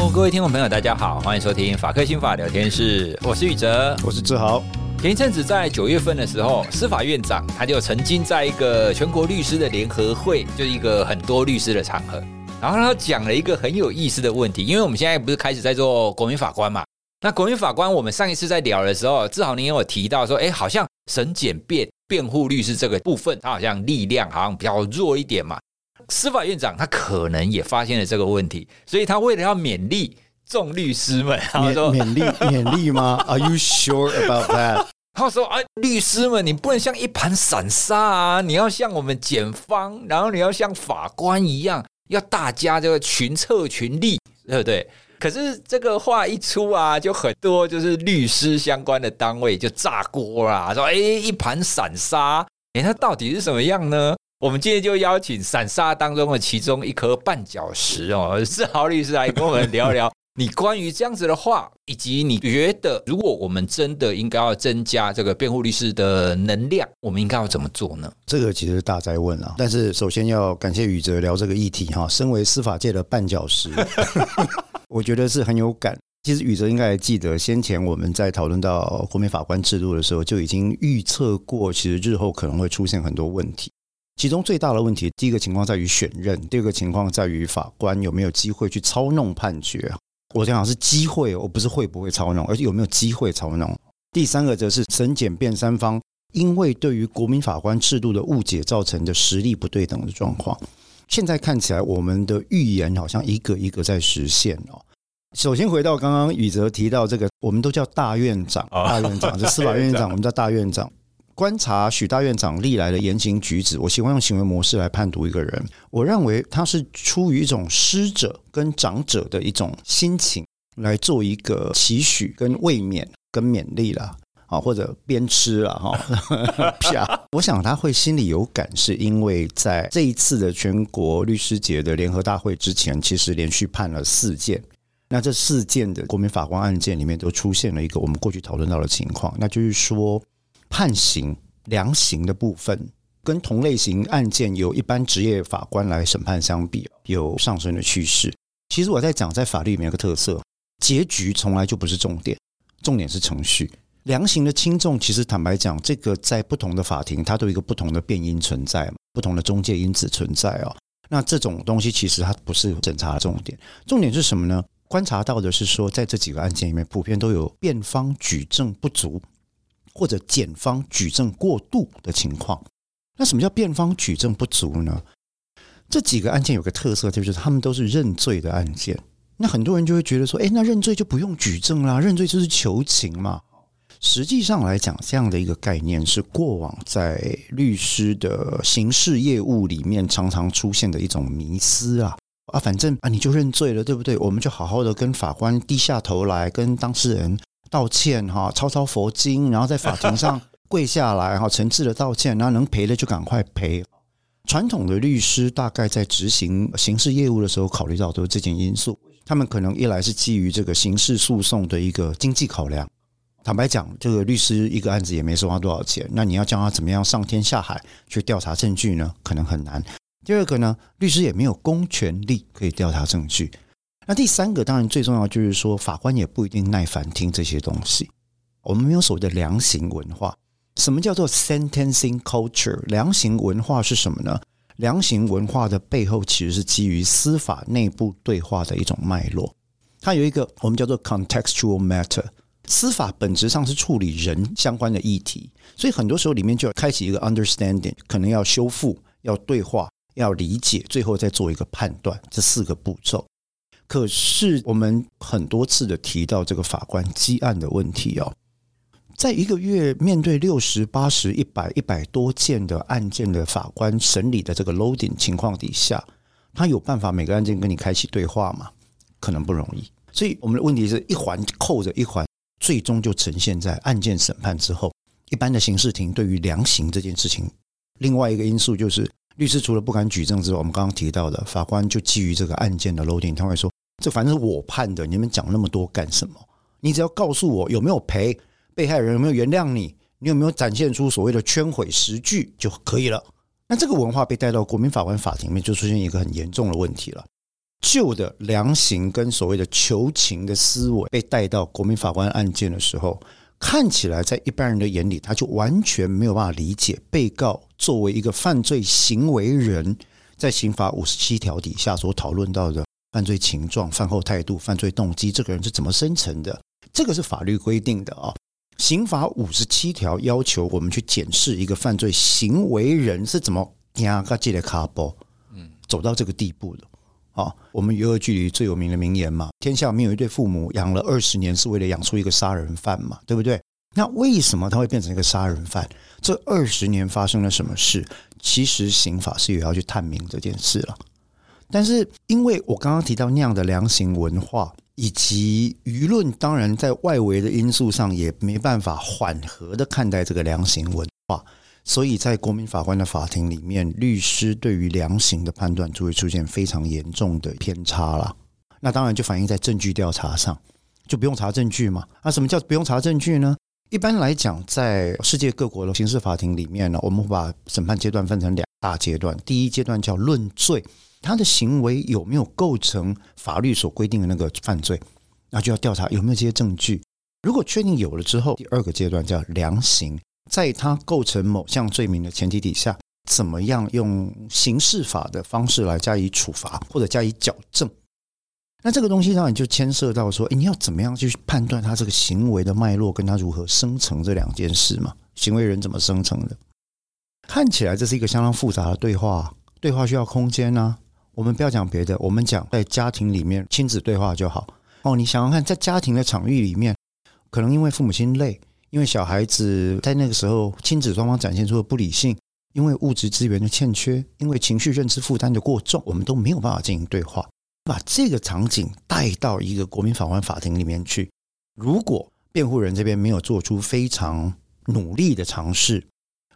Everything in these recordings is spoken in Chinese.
Hello，各位听众朋友，大家好，欢迎收听法客新法聊天室，我是宇哲，我是志豪。前一阵子在九月份的时候，司法院长他就曾经在一个全国律师的联合会，就是一个很多律师的场合，然后他讲了一个很有意思的问题，因为我们现在不是开始在做国民法官嘛？那国民法官，我们上一次在聊的时候，志豪您有提到说，哎，好像审检辩辩护律师这个部分，他好像力量好像比较弱一点嘛。司法院长他可能也发现了这个问题，所以他为了要勉励众律师们，他说勉励 勉励吗？Are you sure about that？他说啊，律师们，你不能像一盘散沙啊，你要像我们检方，然后你要像法官一样，要大家这个群策群力，对不对？可是这个话一出啊，就很多就是律师相关的单位就炸锅啦，说哎，一盘散沙，哎，它到底是什么样呢？我们今天就邀请散沙当中的其中一颗绊脚石哦，志豪律师来跟我们聊聊 你关于这样子的话，以及你觉得如果我们真的应该要增加这个辩护律师的能量，我们应该要怎么做呢？这个其实是大在问啊！但是首先要感谢宇哲聊这个议题哈，身为司法界的绊脚石，我觉得是很有感。其实宇哲应该还记得，先前我们在讨论到国民法官制度的时候，就已经预测过，其实日后可能会出现很多问题。其中最大的问题，第一个情况在于选任，第二个情况在于法官有没有机会去操弄判决。我讲是机会，我不是会不会操弄，而是有没有机会操弄。第三个则是审检辩三方因为对于国民法官制度的误解造成的实力不对等的状况。现在看起来，我们的预言好像一个一个在实现哦。首先回到刚刚宇哲提到这个，我们都叫大院长，大院长，这司法院长，我们叫大院长。观察许大院长历来的言行举止，我喜欢用行为模式来判读一个人。我认为他是出于一种师者跟长者的一种心情来做一个期许、跟慰勉、跟勉励啦，啊，或者鞭笞啦，哈。啪！我想他会心里有感，是因为在这一次的全国律师节的联合大会之前，其实连续判了四件。那这四件的国民法官案件里面，都出现了一个我们过去讨论到的情况，那就是说。判刑量刑的部分，跟同类型案件由一般职业法官来审判相比，有上升的趋势。其实我在讲，在法律里面有个特色，结局从来就不是重点，重点是程序。量刑的轻重，其实坦白讲，这个在不同的法庭，它都有一个不同的变因存在，不同的中介因子存在哦。那这种东西其实它不是审查的重点，重点是什么呢？观察到的是说，在这几个案件里面，普遍都有辩方举证不足。或者检方举证过度的情况，那什么叫辩方举证不足呢？这几个案件有个特色，就是他们都是认罪的案件。那很多人就会觉得说，诶，那认罪就不用举证啦，认罪就是求情嘛。实际上来讲，这样的一个概念是过往在律师的刑事业务里面常常出现的一种迷思啊啊，反正啊你就认罪了，对不对？我们就好好的跟法官低下头来，跟当事人。道歉哈，抄抄佛经，然后在法庭上 跪下来哈，诚挚的道歉，然后能赔的就赶快赔。传统的律师大概在执行刑事业务的时候，考虑到都是这件因素。他们可能一来是基于这个刑事诉讼的一个经济考量。坦白讲，这个律师一个案子也没收他多少钱，那你要叫他怎么样上天下海去调查证据呢？可能很难。第二个呢，律师也没有公权力可以调查证据。那第三个当然最重要就是说，法官也不一定耐烦听这些东西。我们没有所谓的量刑文化。什么叫做 sentencing culture？量刑文化是什么呢？量刑文化的背后其实是基于司法内部对话的一种脉络。它有一个我们叫做 contextual matter。司法本质上是处理人相关的议题，所以很多时候里面就要开启一个 understanding，可能要修复、要对话、要理解，最后再做一个判断，这四个步骤。可是我们很多次的提到这个法官积案的问题哦，在一个月面对六十八十一百一百多件的案件的法官审理的这个 loading 情况底下，他有办法每个案件跟你开启对话吗？可能不容易。所以我们的问题是一环扣着一环，最终就呈现在案件审判之后，一般的刑事庭对于量刑这件事情，另外一个因素就是律师除了不敢举证之外，我们刚刚提到的法官就基于这个案件的 loading，他会说。这反正是我判的，你们讲那么多干什么？你只要告诉我有没有赔，被害人有没有原谅你，你有没有展现出所谓的圈毁实据就可以了。那这个文化被带到国民法官法庭里面，就出现一个很严重的问题了。旧的量刑跟所谓的求情的思维被带到国民法官案件的时候，看起来在一般人的眼里，他就完全没有办法理解被告作为一个犯罪行为人，在刑法五十七条底下所讨论到的犯罪情状、犯后态度、犯罪动机，这个人是怎么生成的？这个是法律规定的啊。刑法五十七条要求我们去检视一个犯罪行为人是怎么压个这个卡波，嗯，走到这个地步的。啊，我们娱乐剧里最有名的名言嘛，天下没有一对父母养了二十年是为了养出一个杀人犯嘛，对不对？那为什么他会变成一个杀人犯？这二十年发生了什么事？其实刑法是有要去探明这件事了。但是因为我刚刚提到那样的量刑文化，以及舆论，当然在外围的因素上也没办法缓和的看待这个量刑文化。所以在国民法官的法庭里面，律师对于量刑的判断就会出现非常严重的偏差了。那当然就反映在证据调查上，就不用查证据嘛。那什么叫不用查证据呢？一般来讲，在世界各国的刑事法庭里面呢，我们会把审判阶段分成两大阶段。第一阶段叫论罪，他的行为有没有构成法律所规定的那个犯罪，那就要调查有没有这些证据。如果确定有了之后，第二个阶段叫量刑。在他构成某项罪名的前提底下，怎么样用刑事法的方式来加以处罚或者加以矫正？那这个东西当然就牵涉到说，诶，你要怎么样去判断他这个行为的脉络，跟他如何生成这两件事嘛？行为人怎么生成的？看起来这是一个相当复杂的对话，对话需要空间呢、我们不要讲别的，我们讲在家庭里面亲子对话就好。哦，你想想看，在家庭的场域里面，可能因为父母亲累。因为小孩子在那个时候，亲子双方展现出的不理性，因为物质资源的欠缺，因为情绪认知负担的过重，我们都没有办法进行对话。把这个场景带到一个国民法官法庭里面去，如果辩护人这边没有做出非常努力的尝试，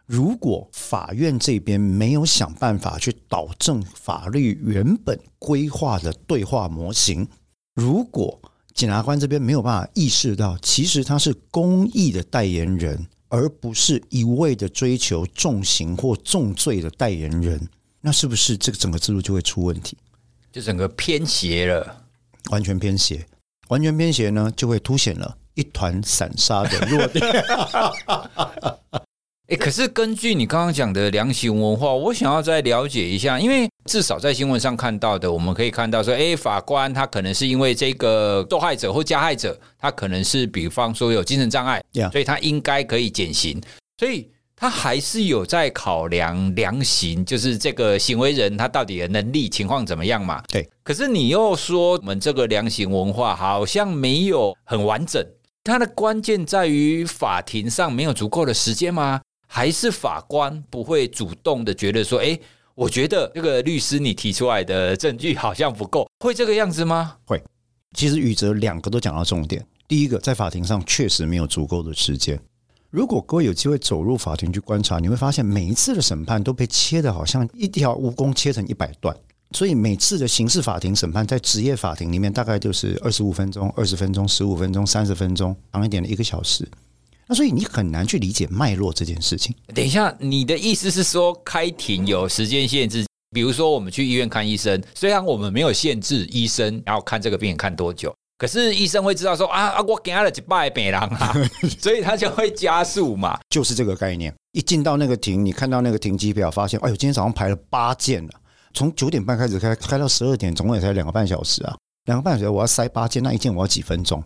如果法院这边没有想办法去导正法律原本规划的对话模型，如果检察官这边没有办法意识到，其实他是公益的代言人，而不是一味的追求重刑或重罪的代言人。那是不是这个整个制度就会出问题？就整个偏斜了，完全偏斜，完全偏斜呢，就会凸显了一团散沙的弱点。哎，可是根据你刚刚讲的量刑文化，我想要再了解一下，因为至少在新闻上看到的，我们可以看到说，哎，法官他可能是因为这个受害者或加害者，他可能是比方说有精神障碍.所以他应该可以减刑，所以他还是有在考量量刑，就是这个行为人他到底的能力情况怎么样嘛？对。可是你又说我们这个量刑文化好像没有很完整，它的关键在于法庭上没有足够的时间吗？还是法官不会主动的觉得说，哎，我觉得这个律师你提出来的证据好像不够，会这个样子吗？会。其实宇哲两个都讲到重点。第一个，在法庭上确实没有足够的时间。如果各位有机会走入法庭去观察，你会发现每一次的审判都被切得好像一条蜈蚣切成一百段。所以每次的刑事法庭审判，在职业法庭里面大概就是二十五分钟、二十分钟、十五分钟、三十分钟，长一点的一个小时。那所以你很难去理解脉络这件事情。等一下，你的意思是说开庭有时间限制？比如说我们去医院看医生，虽然我们没有限制医生要看这个病人看多久，可是医生会知道说啊啊，我给他了几百病人啊，所以他就会加速嘛。就是这个概念。一进到那个庭，你看到那个停机表，发现哎呦，今天早上排了八件了，从九点半开始开，开到十二点，总共也才两个半小时啊，两个半小时我要塞八件，那一件我要几分钟？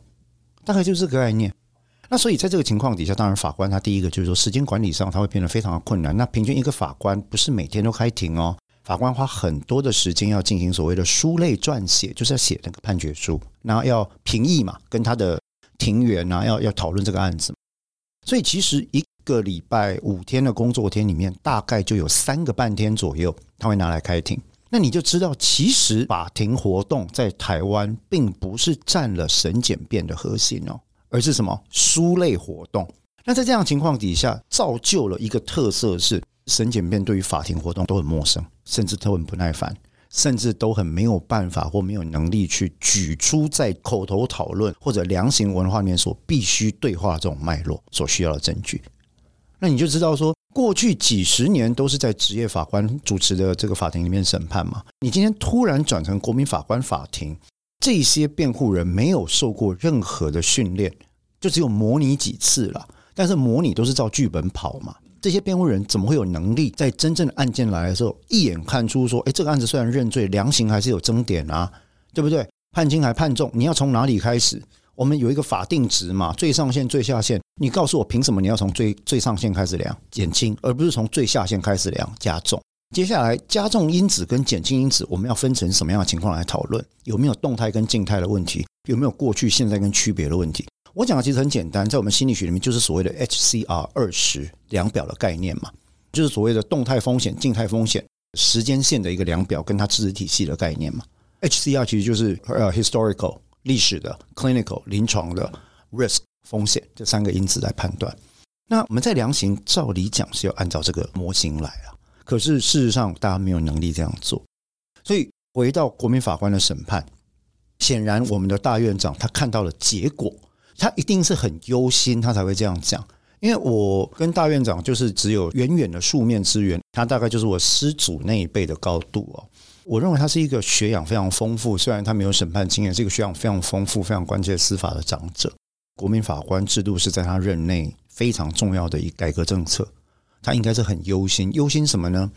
大概就是这个概念。那所以在这个情况底下，当然法官他第一个就是说时间管理上他会变得非常的困难。那平均一个法官不是每天都开庭哦，法官花很多的时间要进行所谓的书类撰写，就是要写那个判决书，然后要评议嘛，跟他的庭员啊要要讨论这个案子。所以其实一个礼拜五天的工作天里面，大概就有三个半天左右他会拿来开庭。那你就知道，其实法庭活动在台湾并不是占了审检辩的核心哦。而是什么书类活动？那在这样情况底下，造就了一个特色是，审检辩对于法庭活动都很陌生，甚至都很不耐烦，甚至都很没有办法或没有能力去举出在口头讨论或者量刑文化里面所必须对话这种脉络所需要的证据。那你就知道说，过去几十年都是在职业法官主持的这个法庭里面审判嘛，你今天突然转成国民法官法庭，这些辩护人没有受过任何的训练，就只有模拟几次了。但是模拟都是照剧本跑嘛，这些辩护人怎么会有能力在真正的案件来的时候，一眼看出说，哎，这个案子虽然认罪，量刑还是有争点啊，对不对？判轻还判重，你要从哪里开始？我们有一个法定值嘛，最上限、最下限。你告诉我，凭什么你要从最最上限开始量减轻，而不是从最下限开始量加重？接下来加重因子跟减轻因子，我们要分成什么样的情况来讨论？有没有动态跟静态的问题？有没有过去、现在跟区别的问题？我讲的其实很简单，在我们心理学里面，就是所谓的 HCR 二十量表的概念嘛，就是所谓的动态风险、静态风险时间线的一个量表，跟它知识体系的概念嘛。HCR 其实就是呃 historical。历史的、clinical、临床的 risk 风险这三个因子来判断。那我们在量刑，照理讲是要按照这个模型来啊。可是事实上，大家没有能力这样做。所以回到国民法官的审判，显然我们的大院长他看到了结果，他一定是很忧心，他才会这样讲。因为我跟大院长就是只有远远的数面之缘，他大概就是我师祖那一辈的高度哦。我认为他是一个学养非常丰富，虽然他没有审判经验，是一个学养非常丰富、非常关切司法的长者。国民法官制度是在他任内非常重要的一改革政策，他应该是很忧心。忧心什么呢？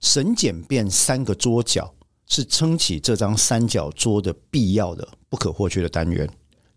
审检辩三个桌角是撑起这张三角桌的必要的、不可或缺的单元。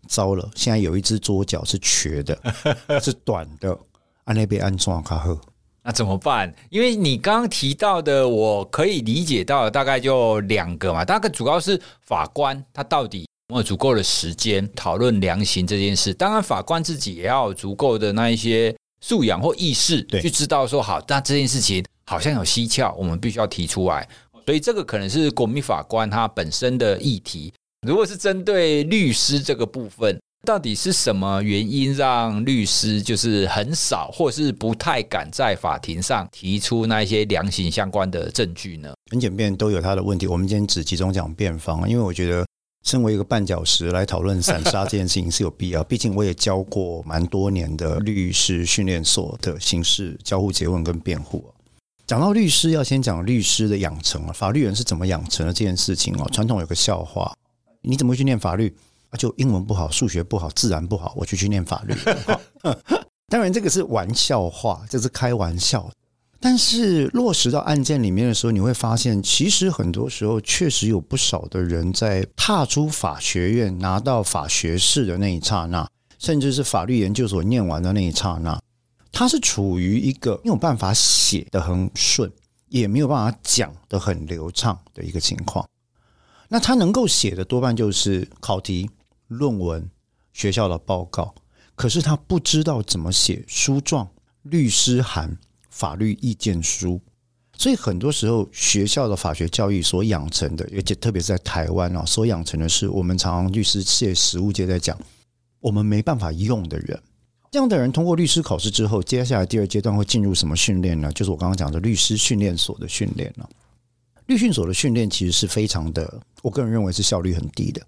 糟了，现在有一只桌角是瘸的，是短的，安那边安装卡赫。那怎么办？因为你刚刚提到的，我可以理解到大概就两个嘛。大概主要是法官他到底有没有足够的时间讨论量刑这件事。当然，法官自己也要有足够的那一些素养或意识，去知道说好，那这件事情好像有蹊跷，我们必须要提出来。所以这个可能是国民法官他本身的议题。如果是针对律师这个部分。到底是什么原因让律师就是很少，或是不太敢在法庭上提出那一些量刑相关的证据呢？很简便都有他的问题。我们今天只集中讲辩方，因为我觉得身为一个绊脚石来讨论散沙这件事情是有必要。毕竟我也教过蛮多年的律师训练所的刑事交互结问跟辩护。讲到律师，要先讲律师的养成啊，法律人是怎么养成的这件事情哦。传统有个笑话，你怎么会去念法律？就英文不好，数学不好，自然不好，我就去念法律。当然，这个是玩笑话，这是开玩笑。但是落实到案件里面的时候，你会发现，其实很多时候确实有不少的人在踏出法学院，拿到法学士的那一刹那，甚至是法律研究所念完的那一刹那，他是处于一个没有办法写得很顺，也没有办法讲得很流畅的一个情况。那他能够写的多半就是考题。论文、学校的报告，可是他不知道怎么写书状、律师函、法律意见书，所以很多时候学校的法学教育所养成的，而且特别是在台湾啊，所养成的是我们常常律师界、实务界在讲，我们没办法用的人。这样的人通过律师考试之后，接下来第二阶段会进入什么训练呢？就是我刚刚讲的律师训练所的训练了。律训所的训练其实是非常的，我个人认为是效率很低的。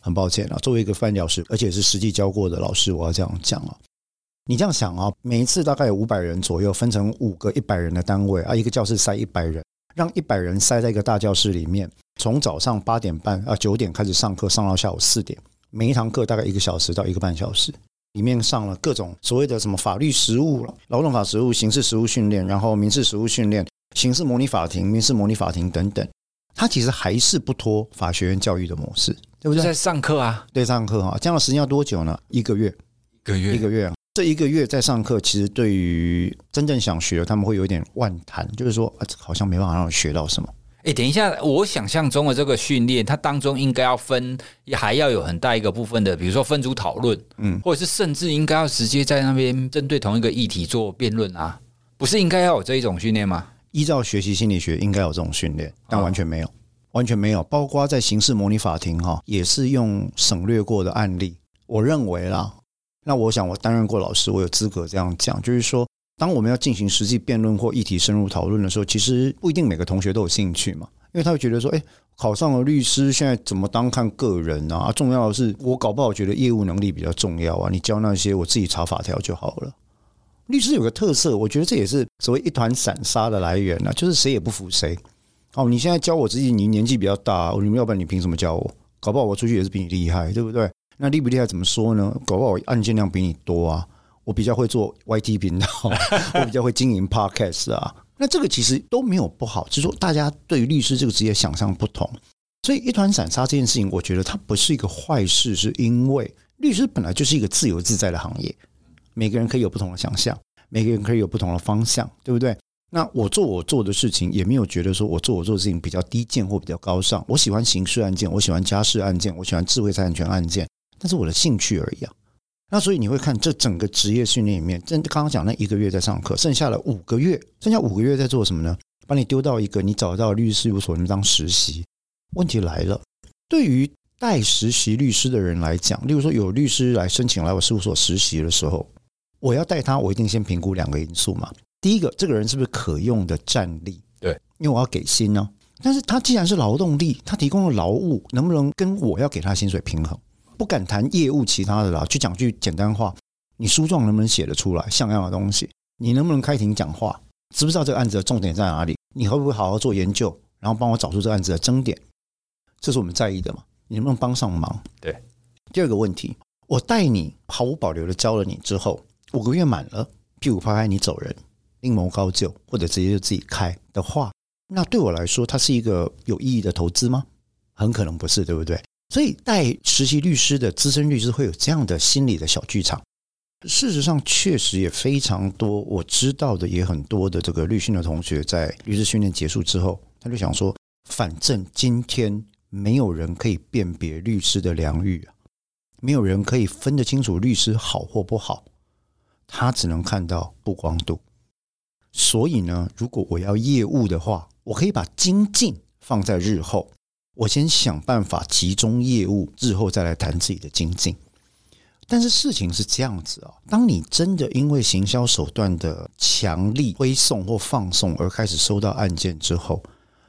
很抱歉啊，作为一个绊脚石，而且是实际教过的老师，我要这样讲啊。你这样想啊，每一次大概有五百人左右，分成五个一百人的单位啊，一个教室塞一百人，让一百人塞在一个大教室里面，从早上八点半啊九点开始上课，上到下午四点，每一堂课大概一个小时到一个半小时，里面上了各种所谓的什么法律实务、劳动法实务、刑事实务训练，然后民事实务训练、刑事模拟法庭、民事模拟法庭等等。他其实还是不脱法学院教育的模式，对不对？在上课啊，对，上课啊，这样的时间要多久呢？一个月，一个月，一个月啊。这一个月在上课，其实对于真正想学的，他们会有点万谈，就是说，啊，好像没办法让我学到什么。哎，等一下，我想象中的这个训练，它当中应该要分，还要有很大一个部分的，比如说分组讨论，嗯，或者是甚至应该要直接在那边针对同一个议题做辩论啊，不是应该要有这一种训练吗？依照学习心理学，应该有这种训练，但完全没有，完全没有。包括在刑事模拟法庭哈，也是用省略过的案例。我认为啦，那我想我担任过老师，我有资格这样讲，就是说，当我们要进行实际辩论或议题深入讨论的时候，其实不一定每个同学都有兴趣嘛，因为他会觉得说，哎，考上了律师，现在怎么当看个人啊？重要的是，我搞不好觉得业务能力比较重要啊。你教那些，我自己查法条就好了。律师有个特色，我觉得这也是所谓一团散沙的来源呢，就是谁也不服谁。哦，你现在教我自己，你年纪比较大，你们要不然你凭什么教我？搞不好我出去也是比你厉害，对不对？那厉不厉害怎么说呢？搞不好案件量比你多啊，我比较会做 YT 频道，我比较会经营 Podcast 啊。那这个其实都没有不好，只是说大家对于律师这个职业想象不同。所以一团散沙这件事情，我觉得它不是一个坏事，是因为律师本来就是一个自由自在的行业，每个人可以有不同的想象，每个人可以有不同的方向，对不对？那我做我做的事情，也没有觉得说我做我做的事情比较低贱或比较高尚。我喜欢刑事案件，我喜欢家事案件，我喜欢智慧财产权案件，但是我的兴趣而已啊。那所以你会看这整个职业训练里面，真刚刚讲那一个月在上课，剩下了五个月，剩下五个月在做什么呢？把你丢到一个你找到律师事务所里面当实习。问题来了，对于带实习律师的人来讲，例如说有律师来申请来我事务所实习的时候，我要带他，我一定先评估两个因素嘛。第一个，这个人是不是可用的战力？对，因为我要给薪呢。但是他既然是劳动力，他提供的劳务能不能跟我要给他薪水平衡？不敢谈业务其他的啦，就讲句简单话，你书状能不能写得出来像样的东西？你能不能开庭讲话？知不知道这个案子的重点在哪里？你会不会好好做研究，然后帮我找出这个案子的争点？这是我们在意的嘛？你能不能帮上忙？对。第二个问题，我带你毫无保留的教了你之后，五个月满了，屁股拍拍你走人。另谋高就，或者直接就自己开的话，那对我来说，它是一个有意义的投资吗？很可能不是，对不对？所以带实习律师的资深律师会有这样的心理的小剧场。事实上，确实也非常多，我知道的也很多的这个律训的同学，在律师训练结束之后，他就想说，反正今天没有人可以辨别律师的良率啊，没有人可以分得清楚律师好或不好，他只能看到曝光度。所以呢，如果我要业务的话，我可以把精进放在日后，我先想办法集中业务，日后再来谈自己的精进。但是事情是这样子啊，当你真的因为行销手段的强力推送或放送而开始收到案件之后，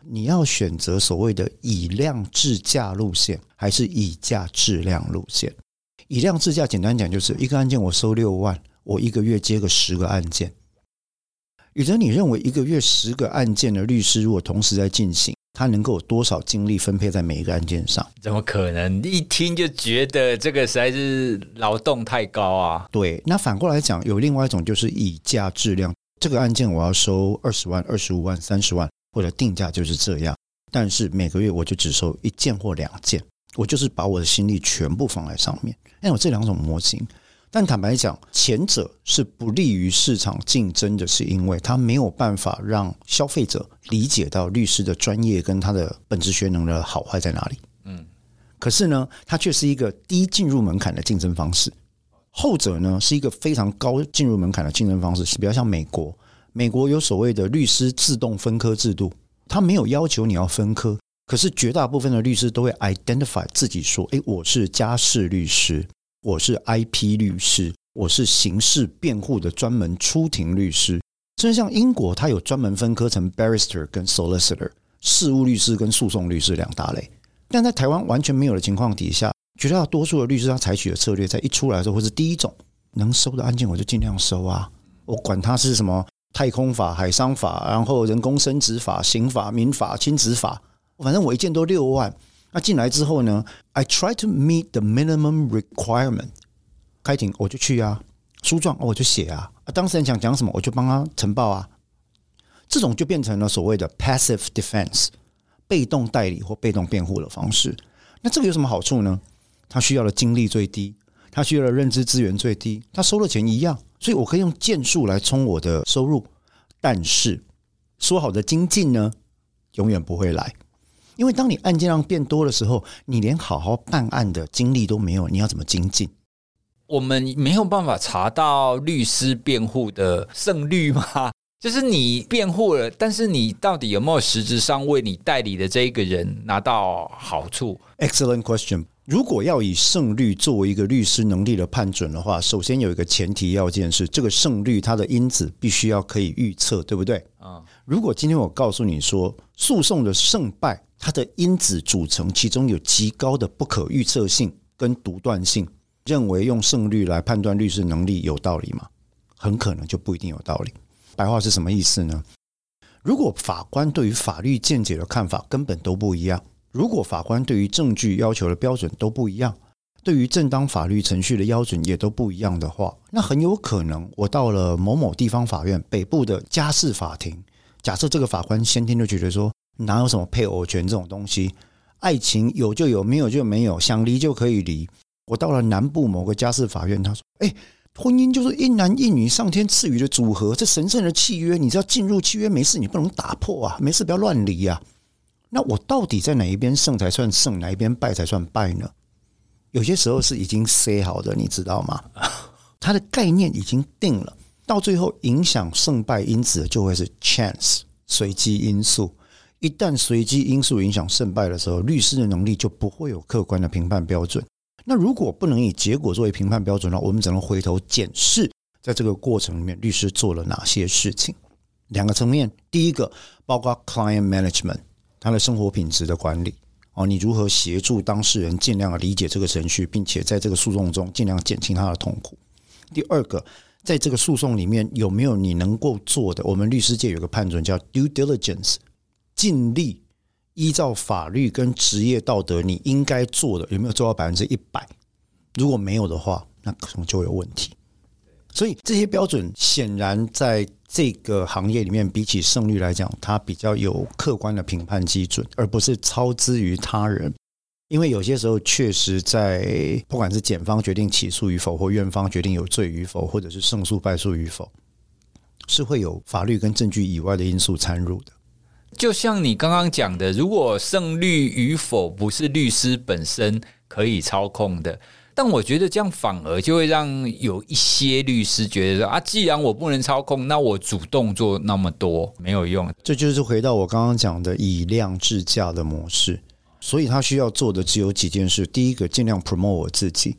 你要选择所谓的以量制价路线，还是以价质量路线？以量制价，简单讲就是一个案件我收六万，我一个月接个十个案件。宇哲，你认为一个月十个案件的律师，如果同时在进行，他能够有多少精力分配在每一个案件上？怎么可能？一听就觉得这个实在是劳动太高啊！对，那反过来讲，有另外一种就是以价质量，这个案件我要收二十万、二十五万、三十万，或者定价就是这样，但是每个月我就只收一件或两件，我就是把我的心力全部放在上面。那有这两种模型。但坦白讲，前者是不利于市场竞争的，是因为它没有办法让消费者理解到律师的专业跟他的本职学能的好坏在哪里。嗯，可是呢，它却是一个低进入门槛的竞争方式。后者呢，是一个非常高进入门槛的竞争方式，是比较像美国。美国有所谓的律师自动分科制度，它没有要求你要分科，可是绝大部分的律师都会 identify 自己说：“诶，我是家事律师。”我是 IP 律师，我是刑事辩护的专门出庭律师。甚至像英国，它有专门分科成 barrister 跟 solicitor，事务律师跟诉讼律师两大类。但在台湾完全没有的情况底下，绝大多数的律师他采取的策略，在一出来的时候，会是第一种，能收的案件我就尽量收啊，我管它是什么太空法、海商法，然后人工生殖法、刑法、民法、亲子法，反正我一件都六万。那进来之后呢？I try to meet the minimum requirement。开庭我就去啊，书状我就写啊，啊，当事人想讲什么我就帮他呈报啊。这种就变成了所谓的 passive defense，被动代理或被动辩护的方式。那这个有什么好处呢？他需要的精力最低，他需要的认知资源最低，他收的钱一样，所以我可以用件数来冲我的收入。但是说好的精进呢，永远不会来。因为当你案件量变多的时候，你连好好办案的精力都没有，你要怎么精进？我们没有办法查到律师辩护的胜率吗？就是你辩护了，但是你到底有没有实质上为你代理的这一个人拿到好处？Excellent question。如果要以胜率作为一个律师能力的判准的话，首先有一个前提要件是，这个胜率它的因子必须要可以预测，对不对？啊，如果今天我告诉你说，诉讼的胜败，它的因子组成其中有极高的不可预测性跟独断性，认为用胜率来判断律师能力有道理吗？很可能就不一定有道理。白话是什么意思呢？如果法官对于法律见解的看法根本都不一样，如果法官对于证据要求的标准都不一样，对于正当法律程序的标准也都不一样的话，那很有可能我到了某某地方法院北部的家事法庭，假设这个法官先天就觉得说，哪有什么配偶权这种东西，爱情有就有，没有就没有，想离就可以离。我到了南部某个家事法院，他说：“哎，婚姻就是一男一女上天赐予的组合，这神圣的契约，你只要进入契约没事，你不能打破啊，没事不要乱离啊。”那我到底在哪一边胜才算胜，哪一边败才算败呢？有些时候是已经塞好的，你知道吗？它的概念已经定了，到最后影响胜败因子就会是 chance 随机因素。一旦随机因素影响胜败的时候，律师的能力就不会有客观的评判标准。那如果不能以结果作为评判标准呢，我们只能回头检视，在这个过程里面，律师做了哪些事情？两个层面，第一个包括 client management，他的生活品质的管理。哦，你如何协助当事人尽量理解这个程序，并且在这个诉讼中尽量减轻他的痛苦？第二个，在这个诉讼里面有没有你能够做的？我们律师界有个判准叫 due diligence，尽力依照法律跟职业道德你应该做的，有没有做到百分之一百？如果没有的话，那可能就有问题。所以这些标准显然在这个行业里面，比起胜率来讲，它比较有客观的评判基准，而不是操之于他人。因为有些时候确实在不管是检方决定起诉与否，或院方决定有罪与否，或者是胜诉败诉与否，是会有法律跟证据以外的因素参入的。就像你刚刚讲的，如果胜率与否不是律师本身可以操控的。但我觉得这样反而就会让有一些律师觉得说啊，既然我不能操控，那我主动做那么多没有用。这就是回到我刚刚讲的以量制价的模式。所以他需要做的只有几件事：第一个，尽量 promote 我自己；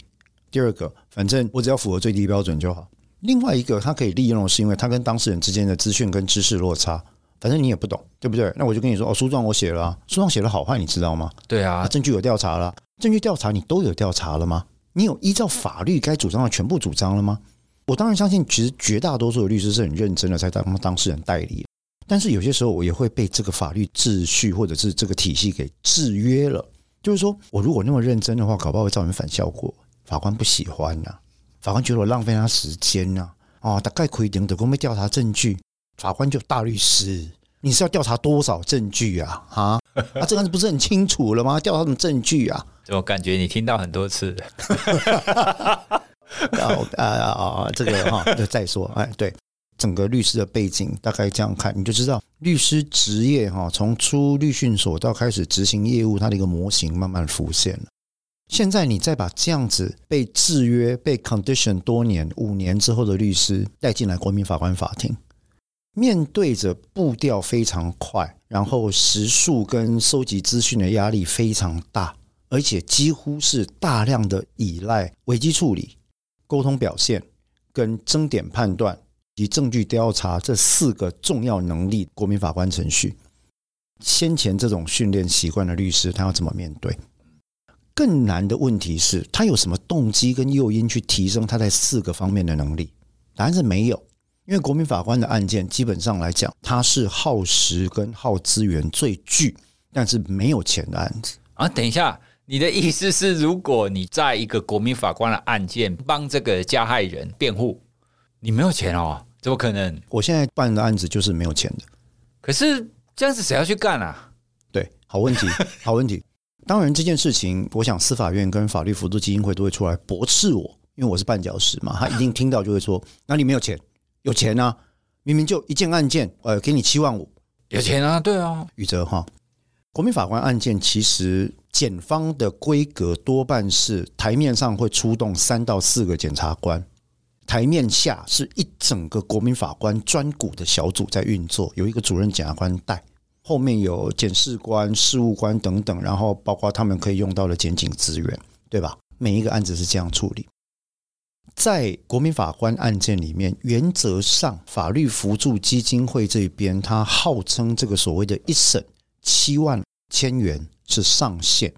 第二个，反正我只要符合最低标准就好。另外一个，他可以利用的是因为他跟当事人之间的资讯跟知识落差，反正你也不懂，对不对？那我就跟你说哦，诉状我写了啊，诉状写的好坏你知道吗？对啊，证据有调查了，证据调查你都有调查了吗？你有依照法律该主张的全部主张了吗？我当然相信，其实绝大多数的律师是很认真的，在当当事人代理。但是有些时候，我也会被这个法律秩序或者是这个体系给制约了。就是说我如果那么认真的话，搞不好会造成反效果。法官不喜欢呐，法官觉得我浪费他时间呐。啊，大概可以等等，我没调查证据，法官就大律师，你是要调查多少证据啊？啊，啊，这个案子不是很清楚了吗？调查什么证据啊？我感觉你听到很多次，啊啊啊，这个哈，就再说，哎，对，整个律师的背景大概这样看，你就知道律师职业哈，从出律训所到开始执行业务，它的一个模型慢慢浮现了。现在你再把这样子被制约、被 condition 多年、五年之后的律师带进来国民法官法庭，面对着步调非常快，然后时速跟收集资讯的压力非常大。而且几乎是大量的依赖危机处理、沟通表现、跟争点判断及证据调查这四个重要能力。国民法官程序，先前这种训练习惯的律师，他要怎么面对？更难的问题是，他有什么动机跟诱因去提升他在四个方面的能力？答案是没有，因为国民法官的案件基本上来讲，它是耗时跟耗资源最巨，但是没有钱的案子啊。等一下。你的意思是，如果你在一个国民法官的案件帮这个加害人辩护，你没有钱哦？怎么可能？我现在办的案子就是没有钱的。可是这样子谁要去干啊？对，好问题，好问题。当然这件事情，我想司法院跟法律辅助基金会都会出来驳斥我，因为我是绊脚石嘛。他一定听到就会说：那你没有钱？有钱啊！明明就一件案件，呃，给你七万五，有钱啊？对啊，宇哲哈。国民法官案件其实检方的规格多半是台面上会出动三到四个检察官，台面下是一整个国民法官专股的小组在运作，有一个主任检察官带，后面有检视官、事务官等等，然后包括他们可以用到的检警资源，对吧？每一个案子是这样处理。在国民法官案件里面，原则上法律扶助基金会这边，他号称这个所谓的一审。七万千元是上限，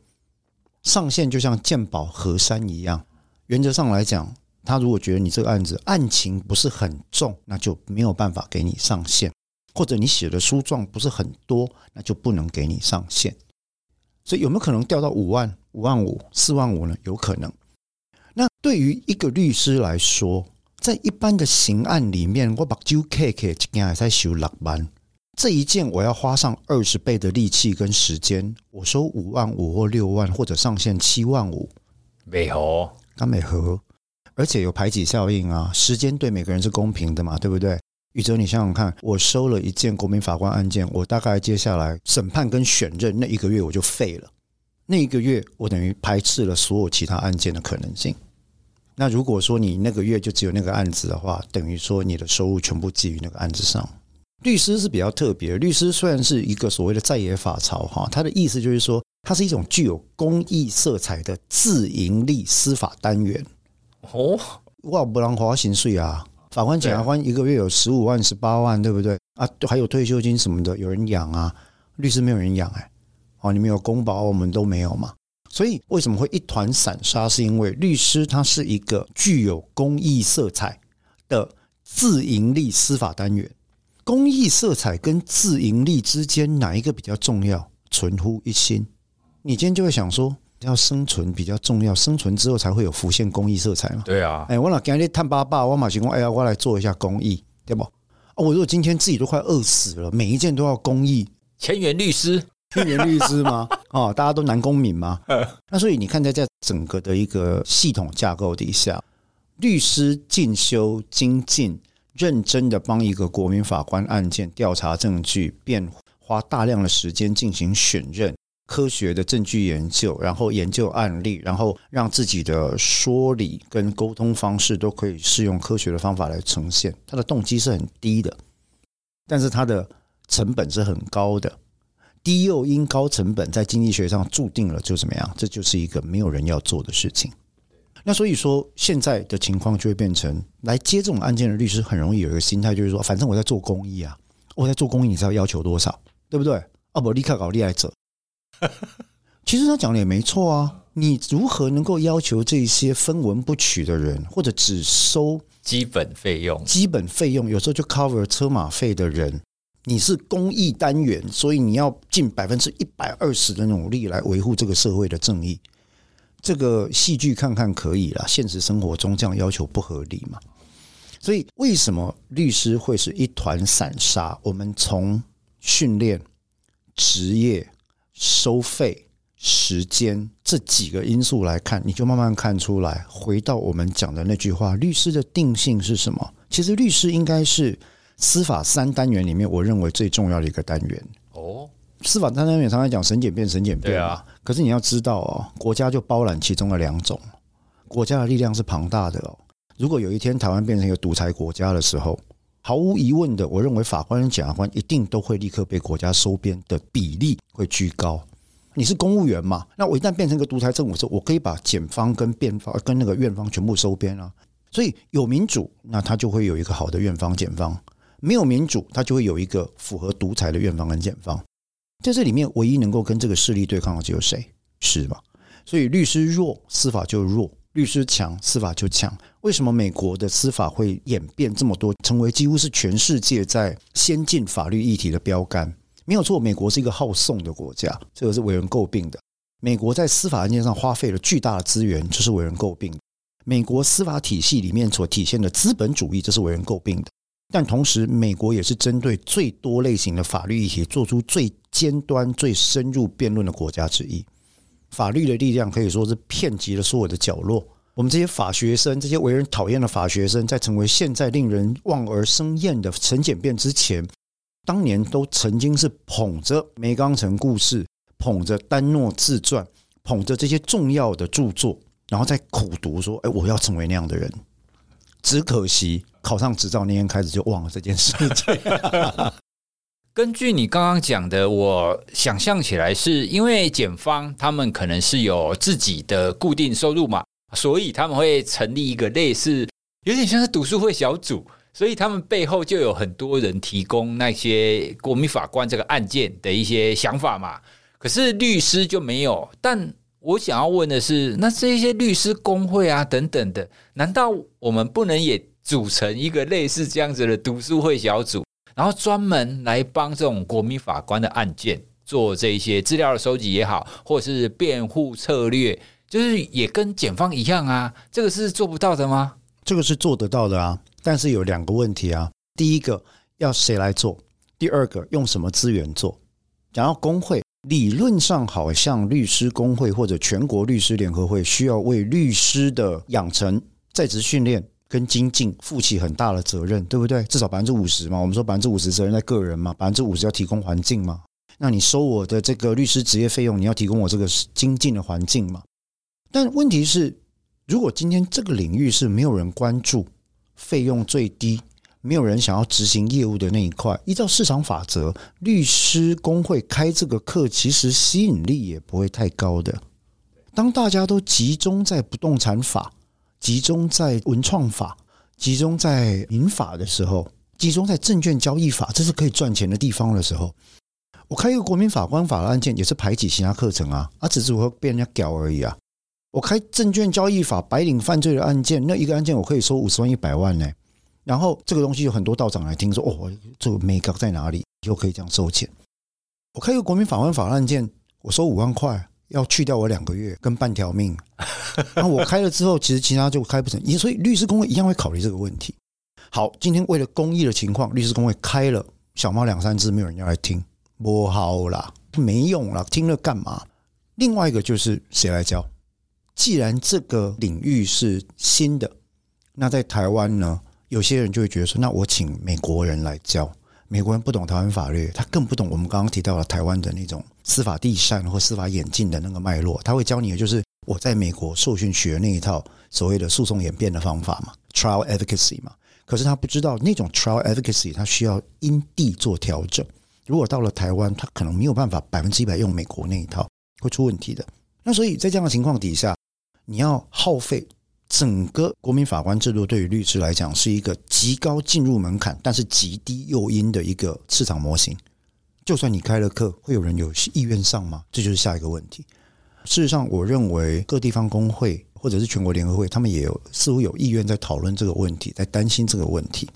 上限就像健保核山一样。原则上来讲，他如果觉得你这个案子案情不是很重，那就没有办法给你上限；或者你写的书状不是很多，那就不能给你上限。所以有没有可能掉到五万、五万五、四万五呢？有可能。那对于一个律师来说，在一般的刑案里面，我把九 K K 一件在修六万，这一件我要花上二十倍的力气跟时间，我收五万五或六万，或者上限七万五，没合，刚没合，而且有排挤效应啊，时间对每个人是公平的嘛，对不对？宇哲，你想想看，我收了一件国民法官案件，我大概接下来审判跟选任那一个月我就废了。那一个月我等于排斥了所有其他案件的可能性。那如果说你那个月就只有那个案子的话，等于说你的收入全部基于那个案子上。律师是比较特别，律师虽然是一个所谓的在野法曹哈，他的意思就是说，它是一种具有公益色彩的自营利司法单元。哦，哇，不让花薪水啊！法官、检察官一个月有十五万、十八万，对不对啊？还有退休金什么的，有人养啊。律师没有人养哎，哦，你们有公保，我们都没有嘛。所以为什么会一团散沙？是因为律师他是一个具有公益色彩的自营利司法单元。公益色彩跟自营利之间哪一个比较重要？存乎一心。你今天就会想说。要生存比较重要，生存之后才会有浮现公益色彩嘛。对啊，哎，我老今天探爸爸，我马上说，哎呀，我来做一下公益，对不？啊，我如果今天自己都快饿死了，每一件都要公益，千元律师，千元律师吗？哦，大家都男公民吗？那所以你看，在这整个的一个系统架构底下，律师进修精进，认真的帮一个国民法官案件调查证据，便花大量的时间进行选任。科学的证据研究，然后研究案例，然后让自己的说理跟沟通方式都可以适用科学的方法来呈现。他的动机是很低的，但是他的成本是很高的。低诱因高成本，在经济学上注定了就怎么样？这就是一个没有人要做的事情。那所以说，现在的情况就会变成，来接这种案件的律师很容易有一个心态，就是说，反正我在做公益啊，我在做公益，你知道要求多少，对不对？啊，不立刻搞利害者。其实他讲的也没错啊，你如何能够要求这些分文不取的人，或者只收基本费用、基本费用，有时候就 cover 车马费的人，你是公益单元，所以你要尽百分之一百二十的努力来维护这个社会的正义。这个戏剧看看可以了，现实生活中这样要求不合理嘛？所以为什么律师会是一团散沙？我们从训练、职业。收费、时间这几个因素来看，你就慢慢看出来。回到我们讲的那句话，律师的定性是什么？其实律师应该是司法三单元里面我认为最重要的一个单元。哦，司法三单元常常讲审检辩、审检辩。对啊。可是你要知道哦，国家就包揽其中的两种，国家的力量是庞大的哦。如果有一天台湾变成一个独裁国家的时候，毫无疑问的，我认为法官跟检察官一定都会立刻被国家收编的比例会居高。你是公务员嘛？那我一旦变成一个独裁政府之后，我可以把检方跟辩方跟那个院方全部收编啊。所以有民主，那他就会有一个好的院方检方；没有民主，他就会有一个符合独裁的院方跟检方。在这里面，唯一能够跟这个势力对抗的只有谁？是吗？所以律师弱，司法就弱。律师强，司法就强。为什么美国的司法会演变这么多，成为几乎是全世界在先进法律议题的标杆？没有错，美国是一个好讼的国家，这个是为人诟病的。美国在司法案件上花费了巨大的资源，这是为人诟病。美国司法体系里面所体现的资本主义，这是为人诟病的。但同时，美国也是针对最多类型的法律议题做出最尖端、最深入辩论的国家之一。法律的力量可以说是遍及了所有的角落。我们这些法学生，这些为人讨厌的法学生，在成为现在令人望而生厌的陈检辩之前，当年都曾经是捧着《梅冈城故事》，捧着丹诺自传，捧着这些重要的著作，然后在苦读说：“哎，我要成为那样的人。”只可惜考上执照那天开始就忘了这件事情。根据你刚刚讲的，我想象起来是因为检方他们可能是有自己的固定收入嘛，所以他们会成立一个类似有点像是读书会小组，所以他们背后就有很多人提供那些国民法官这个案件的一些想法嘛。可是律师就没有，但我想要问的是，那这些律师工会啊等等的，难道我们不能也组成一个类似这样子的读书会小组，然后专门来帮这种国民法官的案件做这些资料的收集也好，或者是辩护策略，就是也跟检方一样啊？这个是做不到的吗？这个是做得到的啊，但是有两个问题啊。第一个要谁来做？第二个用什么资源做？讲到工会。理论上，好像律师工会或者全国律师联合会需要为律师的养成、在职训练跟精进负起很大的责任，对不对？至少百分之五十嘛。我们说百分之五十责任在个人嘛，百分之五十要提供环境嘛。那你收我的这个律师职业费用，你要提供我这个精进的环境嘛。但问题是，如果今天这个领域是没有人关注，费用最低。没有人想要执行业务的那一块，依照市场法则，律师工会开这个课，其实吸引力也不会太高的。当大家都集中在不动产法、集中在文创法、集中在民法的时候，集中在证券交易法，这是可以赚钱的地方的时候，我开一个国民法官法的案件，也是排挤其他课程啊，啊，只是我会被人家屌而已啊。我开证券交易法白领犯罪的案件，那一个案件我可以收五十万、一百万呢。然后这个东西有很多道长来听说哦，这个眉角在哪里？又可以这样收钱。我开一个国民法官法案件，我收五万块，要去掉我两个月跟半条命。然后我开了之后，其实其他就开不成。也所以律师公会一样会考虑这个问题。好，今天为了公益的情况，律师公会开了小猫两三只，没有人要来听，不好啦，没用啦，听了干嘛？另外一个就是谁来教？既然这个领域是新的，那在台湾呢？有些人就会觉得说，那我请美国人来教。美国人不懂台湾法律，他更不懂我们刚刚提到的台湾的那种司法递嬗或司法演进的那个脉络。他会教你的就是我在美国受训学那一套所谓的诉讼演变的方法嘛，trial advocacy 嘛。可是他不知道那种 trial advocacy，他需要因地做调整。如果到了台湾，他可能没有办法百分之一百用美国那一套，会出问题的。那所以在这样的情况底下，你要耗费。整个国民法官制度对于律师来讲是一个极高进入门槛，但是极低诱因的一个市场模型。就算你开了课，会有人有意愿上吗？这就是下一个问题。事实上，我认为各地方工会或者是全国联合会，他们也有似乎有意愿在讨论这个问题，在担心这个问题。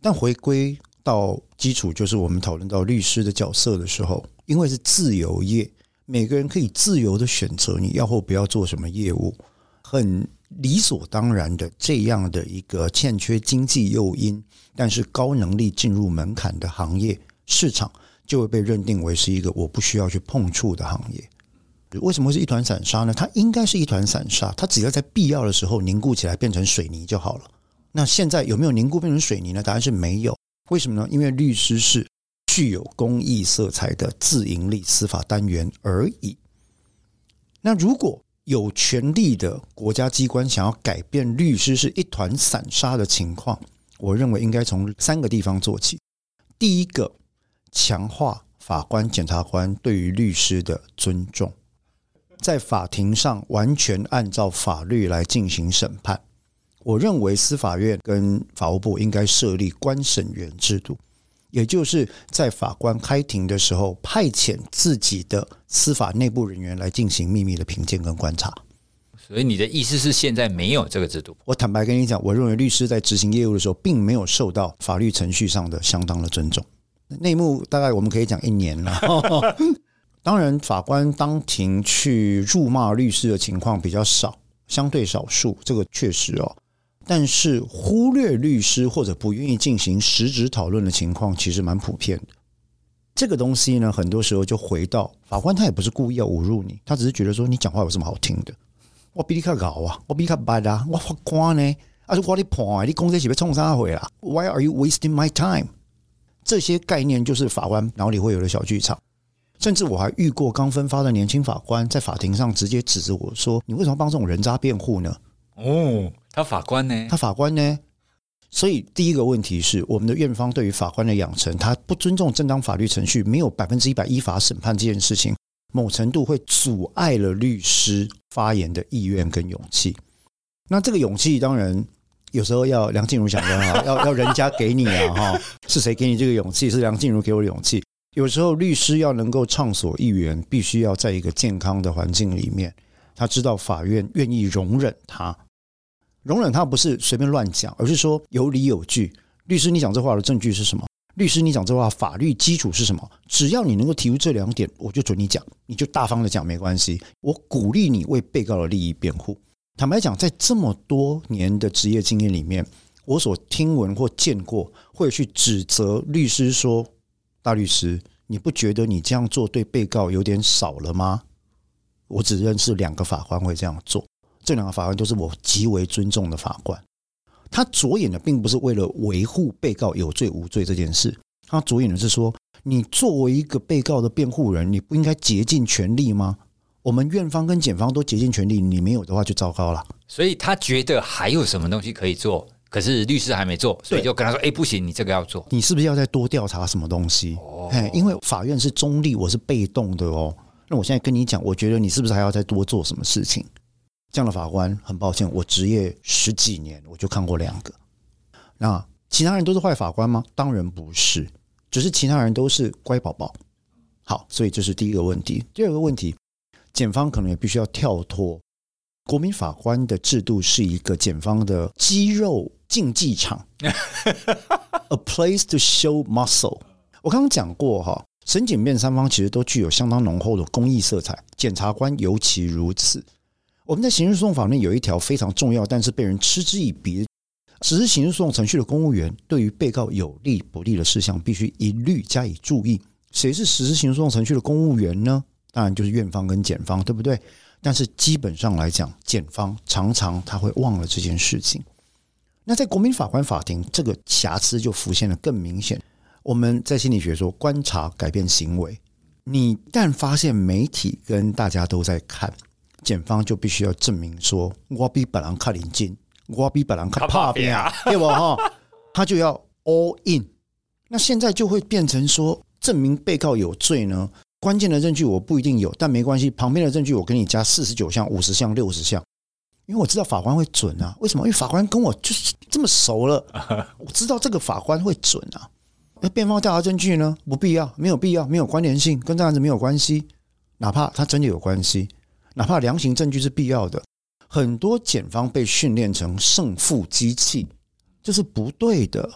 但回归到基础，就是我们讨论到律师的角色的时候，因为是自由业，每个人可以自由的选择你要或不要做什么业务，很。理所当然的这样的一个欠缺经济诱因，但是高能力进入门槛的行业市场，就会被认定为是一个我不需要去碰触的行业。为什么会是一团散沙呢？它应该是一团散沙，它只要在必要的时候凝固起来变成水泥就好了。那现在有没有凝固变成水泥呢？答案是没有。为什么呢？因为律师是具有公益色彩的自营利司法单元而已。那如果有权力的国家机关想要改变律师是一团散沙的情况，我认为应该从三个地方做起。第一个，强化法官、检察官对于律师的尊重，在法庭上完全按照法律来进行审判。我认为司法院跟法务部应该设立观审员制度。也就是在法官开庭的时候，派遣自己的司法内部人员来进行秘密的评鉴跟观察。所以你的意思是现在没有这个制度？我坦白跟你讲，我认为律师在执行业务的时候，并没有受到法律程序上的相当的尊重。内幕大概我们可以讲一年了。当然，法官当庭去辱骂律师的情况比较少，相对少数，这个确实哦。但是忽略律师或者不愿意进行实质讨论的情况，其实蛮普遍的。这个东西呢，很多时候就回到法官，他也不是故意要侮辱你，他只是觉得说你讲话有什么好听的？我比你卡高啊，我比你卡白啊，我法官呢？啊，我的判，你公司是被冲啥回啦？Why are you wasting my time？这些概念就是法官脑里会有的小剧场。甚至我还遇过刚分发的年轻法官在法庭上直接指着我说：“你为什么帮这种人渣辩护呢？”哦。他法官呢？他法官呢？所以第一个问题是，我们的院方对于法官的养成，他不尊重正当法律程序，没有百分之一百依法审判这件事情，某程度会阻碍了律师发言的意愿跟勇气。那这个勇气，当然有时候要梁静茹想的哈，要要人家给你啊哈，是谁给你这个勇气？是梁静茹给我的勇气。有时候律师要能够畅所欲言，必须要在一个健康的环境里面。他知道法院愿意容忍他，容忍他不是随便乱讲，而是说有理有据。律师，你讲这话的证据是什么？律师，你讲这话法律基础是什么？只要你能够提出这两点，我就准你讲，你就大方的讲没关系。我鼓励你为被告的利益辩护。坦白讲，在这么多年的职业经验里面，我所听闻或见过，会去指责律师说：“大律师，你不觉得你这样做对被告有点少了吗？”我只认识两个法官会这样做，这两个法官都是我极为尊重的法官。他着眼的并不是为了维护被告有罪无罪这件事，他着眼的是说，你作为一个被告的辩护人，你不应该竭尽全力吗？我们院方跟检方都竭尽全力，你没有的话就糟糕了。所以他觉得还有什么东西可以做，可是律师还没做，所以就跟他说：“哎，不行，你这个要做，你是不是要再多调查什么东西？”哎，因为法院是中立，我是被动的哦。那我现在跟你讲，我觉得你是不是还要再多做什么事情？这样的法官，很抱歉，我执业十几年，我就看过两个。那其他人都是坏法官吗？当然不是，只是其他人都是乖宝宝。好，所以这是第一个问题。第二个问题，检方可能也必须要跳脱国民法官的制度，是一个检方的肌肉竞技场，a place to show muscle。我刚刚讲过哈，审检辩三方其实都具有相当浓厚的公益色彩，检察官尤其如此。我们在刑事诉讼法里有一条非常重要，但是被人嗤之以鼻。实施刑事诉讼程序的公务员，对于被告有利不利的事项，必须一律加以注意。谁是实施刑事诉讼程序的公务员呢？当然就是院方跟检方，对不对？但是基本上来讲，检方常常他会忘了这件事情。那在国民法官法庭，这个瑕疵就浮现得更明显。我们在心理学说，观察改变行为。你一旦发现媒体跟大家都在看。检方就必须要证明说，我比本人卡领劲，我比本人卡怕边啊，对不哈？他就要 all in。那现在就会变成说，证明被告有罪呢？关键的证据我不一定有，但没关系，旁边的证据我给你加四十九项、五十项、六十项，因为我知道法官会准啊。为什么？因为法官跟我就是这么熟了，我知道这个法官会准啊。那辩方调查证据呢？不必要，没有必要，没有关联性，跟这案子没有关系，哪怕他真的有关系。哪怕量刑证据是必要的，很多检方被训练成胜负机器，这是不对的。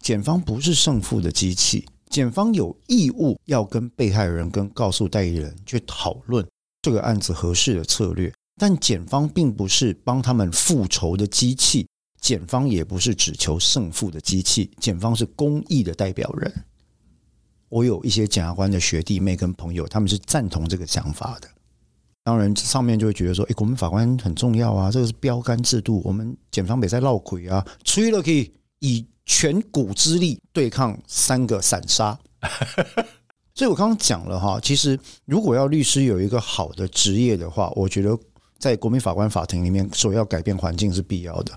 检方不是胜负的机器，检方有义务要跟被害人、跟告诉代理人去讨论这个案子合适的策略。但检方并不是帮他们复仇的机器，检方也不是只求胜负的机器，检方是公益的代表人。我有一些检察官的学弟妹跟朋友，他们是赞同这个想法的。当然，上面就会觉得说，哎，国民法官很重要啊，这个是标杆制度，我们检方别再闹鬼啊，吹了可以以全股之力对抗三个散沙。所以我刚刚讲了哈，其实如果要律师有一个好的职业的话，我觉得在国民法官法庭里面，所要改变环境是必要的。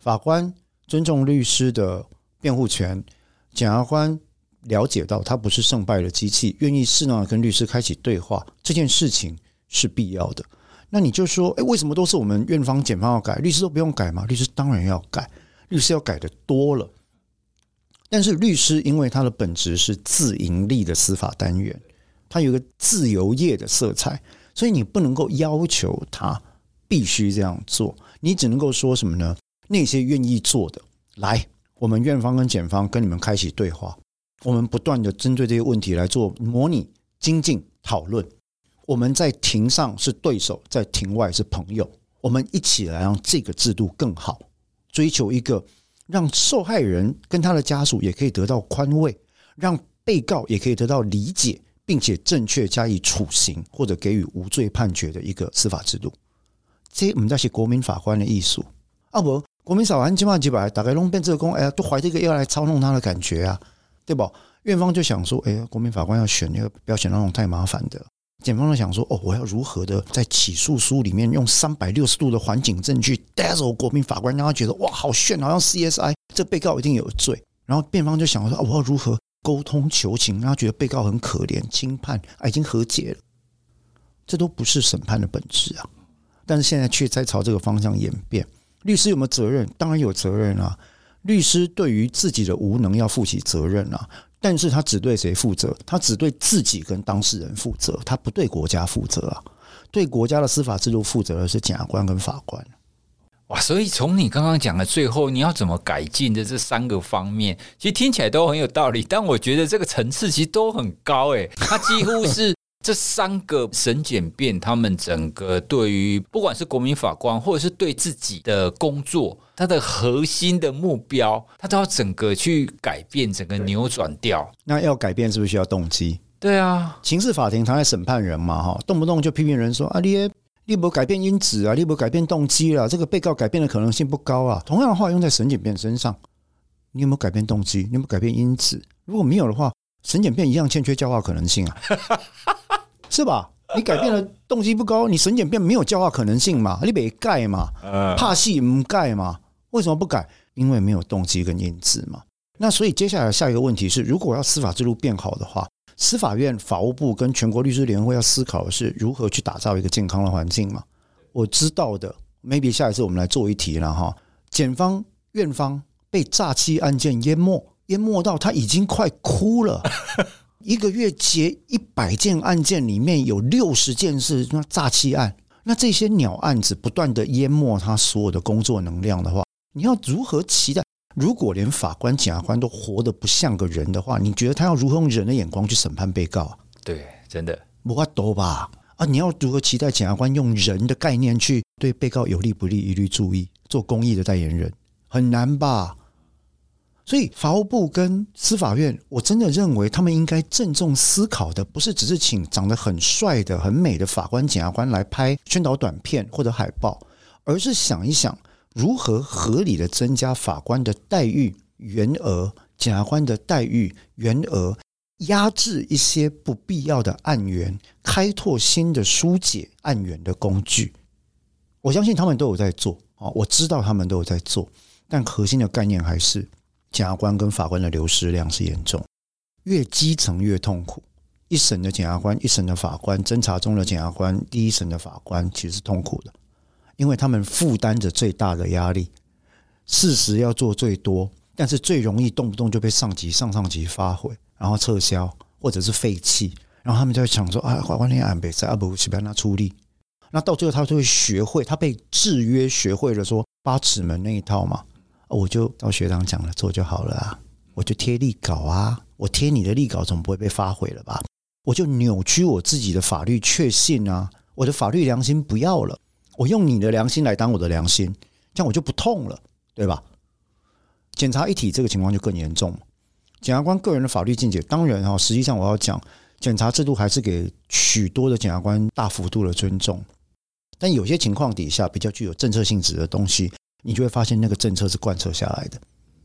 法官尊重律师的辩护权，检察官了解到他不是胜败的机器，愿意适当的跟律师开启对话，这件事情。是必要的，那你就说，诶，为什么都是我们院方、检方要改，律师都不用改吗？律师当然要改，律师要改的多了。但是律师因为他的本质是自营利的司法单元，他有一个自由业的色彩，所以你不能够要求他必须这样做，你只能够说什么呢？那些愿意做的，来，我们院方跟检方跟你们开启对话，我们不断的针对这些问题来做模拟、精进、讨论。我们在庭上是对手，在庭外是朋友。我们一起来让这个制度更好，追求一个让受害人跟他的家属也可以得到宽慰，让被告也可以得到理解，并且正确加以处刑或者给予无罪判决的一个司法制度。这我们在写国民法官的艺术啊，不，国民法官千万几百，大概弄变这个工，哎呀，都怀着一个要来操弄他的感觉啊，对不？院方就想说，哎呀，国民法官要选，要不要选那种太麻烦的？检方在想说：“哦，我要如何的在起诉书里面用三百六十度的环境证据 dazzle 国民法官，让他觉得哇，好炫，好像 CSI，这被告一定有罪。然后辩方就想说：哦，我要如何沟通求情，让他觉得被告很可怜，轻判啊，已经和解了。这都不是审判的本质啊。但是现在却在朝这个方向演变。律师有没有责任？当然有责任啊。律师对于自己的无能要负起责任啊。”但是他只对谁负责？他只对自己跟当事人负责，他不对国家负责啊！对国家的司法制度负责的是检察官跟法官。哇，所以从你刚刚讲的最后，你要怎么改进的这三个方面，其实听起来都很有道理。但我觉得这个层次其实都很高，诶，它几乎是这三个审检辩他们整个对于不管是国民法官，或者是对自己的工作，他的核心的目标，他都要整个去改变，整个扭转掉。那要改变是不是需要动机？对啊，刑事法庭常在审判人嘛，哈，动不动就批评人说啊，你。你不改变因子啊，你不改变动机了，这个被告改变的可能性不高啊。同样的话用在审检辩身上，你有没有改变动机？你有没有改变因子？如果没有的话，审检辩一样欠缺教化可能性啊，是吧？你改变了动机不高，你审检变没有教化可能性嘛？你没盖嘛？怕戏不盖嘛？为什么不改？因为没有动机跟因子嘛。那所以接下来下一个问题是，如果要司法制度变好的话。司法院、法务部跟全国律师联合会要思考的是如何去打造一个健康的环境嘛？我知道的，maybe 下一次我们来做一题了哈。检方、院方被诈欺案件淹没，淹没到他已经快哭了。一个月结一百件案件，里面有六十件是那诈欺案，那这些鸟案子不断的淹没他所有的工作能量的话，你要如何期待？如果连法官、检察官都活得不像个人的话，你觉得他要如何用人的眼光去审判被告啊？对，真的不怕多吧？啊，你要如何期待检察官用人的概念去对被告有利不利一律注意，做公益的代言人，很难吧？所以法务部跟司法院，我真的认为他们应该郑重思考的，不是只是请长得很帅的、很美的法官、检察官来拍宣导短片或者海报，而是想一想。如何合理的增加法官的待遇原额，检察官的待遇原额，压制一些不必要的案源，开拓新的疏解案源的工具？我相信他们都有在做啊，我知道他们都有在做，但核心的概念还是检察官跟法官的流失量是严重，越基层越痛苦。一审的检察官，一审的法官，侦查中的检察官，第一审的法官，其实是痛苦的。因为他们负担着最大的压力，事实要做最多，但是最容易动不动就被上级、上上级发回，然后撤销或者是废弃，然后他们就会想说：“啊，法官你安排在阿不去帮他出力。”那到最后他就会学会，他被制约，学会了说八尺门那一套嘛。我就照学长讲了做就好了啊，我就贴立稿啊，我贴你的立稿总不会被发回了吧？我就扭曲我自己的法律确信啊，我的法律良心不要了。我用你的良心来当我的良心，这样我就不痛了，对吧？检察一体这个情况就更严重。检察官个人的法律见解，当然哈，实际上我要讲，检察制度还是给许多的检察官大幅度的尊重，但有些情况底下比较具有政策性质的东西，你就会发现那个政策是贯彻下来的，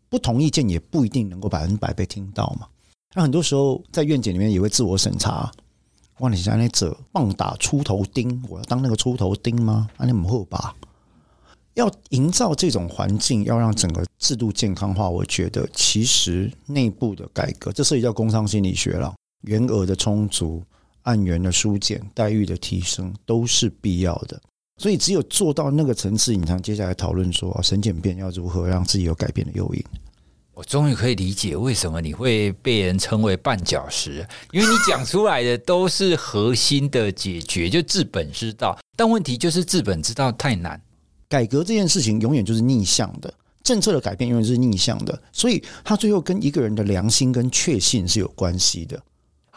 不同意见也不一定能够百分百被听到嘛。那很多时候在院检里面也会自我审查。哇！你现在这棒打出头钉，我要当那个出头钉吗？那你们会吧？要营造这种环境，要让整个制度健康化，我觉得其实内部的改革，这涉及到工商心理学了，员额的充足、案源的疏简、待遇的提升，都是必要的。所以只有做到那个层次，你才接下来讨论说，神简变要如何让自己有改变的诱因。我终于可以理解为什么你会被人称为绊脚石，因为你讲出来的都是核心的解决，就治本之道。但问题就是治本之道太难，改革这件事情永远就是逆向的，政策的改变永远是逆向的，所以它最后跟一个人的良心跟确信是有关系的。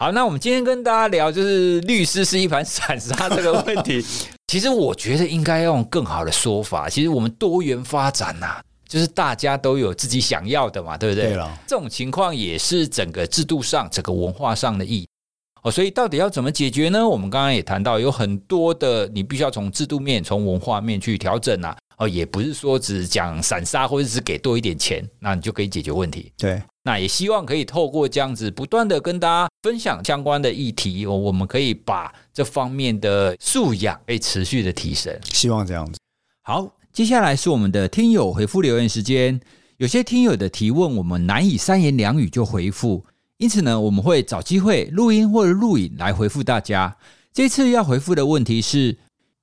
好，那我们今天跟大家聊就是律师是一盘散沙这个问题，其实我觉得应该用更好的说法，其实我们多元发展呐、啊。就是大家都有自己想要的嘛，对不对？对了，这种情况也是整个制度上、整个文化上的意义哦。所以到底要怎么解决呢？我们刚刚也谈到，有很多的你必须要从制度面、从文化面去调整啊。哦，也不是说只讲散沙或者只给多一点钱，那你就可以解决问题。对，那也希望可以透过这样子不断的跟大家分享相关的议题，哦，我们可以把这方面的素养可以持续的提升。希望这样子。好。接下来是我们的听友回复留言时间，有些听友的提问我们难以三言两语就回复，因此呢，我们会找机会录音或者录影来回复大家。这次要回复的问题是，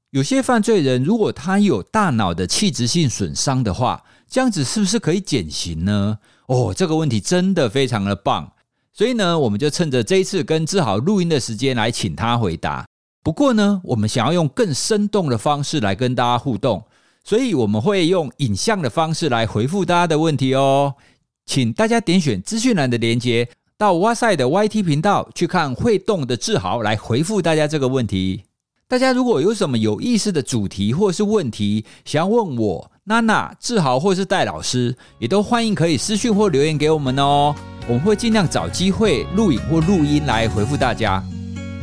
有些犯罪人如果他有大脑的器质性损伤的话，这样子是不是可以减刑呢？哦，这个问题真的非常的棒，所以呢，我们就趁着这一次跟志豪录音的时间来请他回答。不过呢，我们想要用更生动的方式来跟大家互动，所以我们会用影像的方式来回复大家的问题哦。请大家点选资讯栏的连接，到哇塞的 YT 频道去看会动的志豪来回复大家这个问题。大家如果有什么有意思的主题或是问题，想要问我、娜娜、志豪或是戴老师，也都欢迎可以私讯或留言给我们哦。我们会尽量找机会录影或录音来回复大家。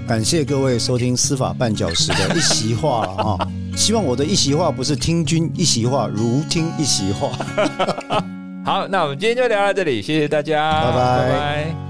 感谢各位收听司法绊脚石的一席话啊！希望我的一席话不是听君一席话，如听一席话。好，那我们今天就聊到这里，谢谢大家，拜拜。拜拜。